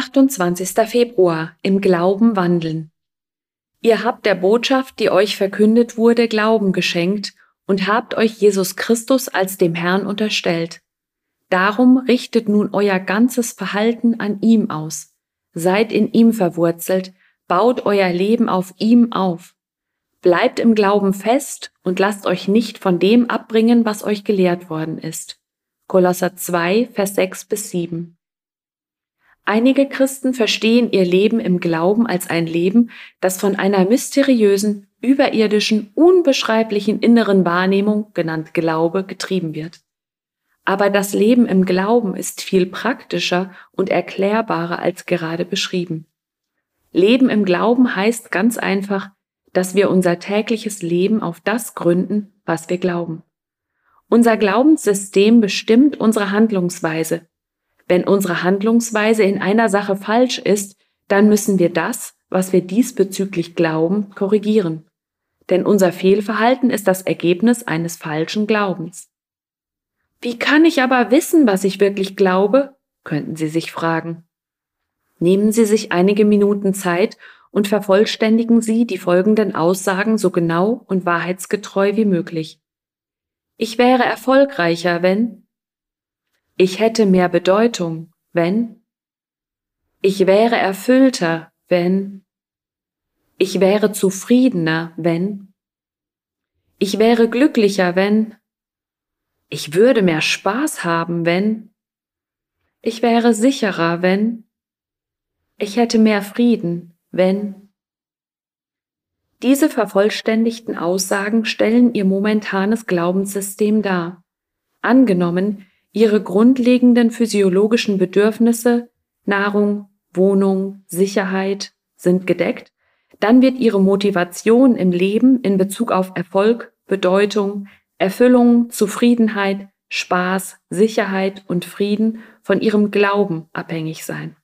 28. Februar im Glauben wandeln. Ihr habt der Botschaft, die euch verkündet wurde, Glauben geschenkt und habt euch Jesus Christus als dem Herrn unterstellt. Darum richtet nun euer ganzes Verhalten an ihm aus. Seid in ihm verwurzelt, baut euer Leben auf ihm auf. Bleibt im Glauben fest und lasst euch nicht von dem abbringen, was euch gelehrt worden ist. Kolosser 2, Vers 6 bis 7. Einige Christen verstehen ihr Leben im Glauben als ein Leben, das von einer mysteriösen, überirdischen, unbeschreiblichen inneren Wahrnehmung, genannt Glaube, getrieben wird. Aber das Leben im Glauben ist viel praktischer und erklärbarer als gerade beschrieben. Leben im Glauben heißt ganz einfach, dass wir unser tägliches Leben auf das gründen, was wir glauben. Unser Glaubenssystem bestimmt unsere Handlungsweise, wenn unsere Handlungsweise in einer Sache falsch ist, dann müssen wir das, was wir diesbezüglich glauben, korrigieren. Denn unser Fehlverhalten ist das Ergebnis eines falschen Glaubens. Wie kann ich aber wissen, was ich wirklich glaube? könnten Sie sich fragen. Nehmen Sie sich einige Minuten Zeit und vervollständigen Sie die folgenden Aussagen so genau und wahrheitsgetreu wie möglich. Ich wäre erfolgreicher, wenn ich hätte mehr Bedeutung, wenn ich wäre erfüllter, wenn ich wäre zufriedener, wenn ich wäre glücklicher, wenn ich würde mehr Spaß haben, wenn ich wäre sicherer, wenn ich hätte mehr Frieden, wenn diese vervollständigten Aussagen stellen ihr momentanes Glaubenssystem dar. Angenommen, ihre grundlegenden physiologischen Bedürfnisse Nahrung, Wohnung, Sicherheit sind gedeckt, dann wird ihre Motivation im Leben in Bezug auf Erfolg, Bedeutung, Erfüllung, Zufriedenheit, Spaß, Sicherheit und Frieden von ihrem Glauben abhängig sein.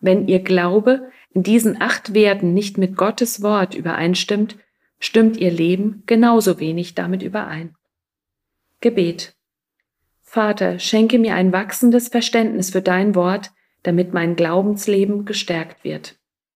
Wenn ihr Glaube in diesen acht Werten nicht mit Gottes Wort übereinstimmt, stimmt ihr Leben genauso wenig damit überein. Gebet Vater, schenke mir ein wachsendes Verständnis für dein Wort, damit mein Glaubensleben gestärkt wird.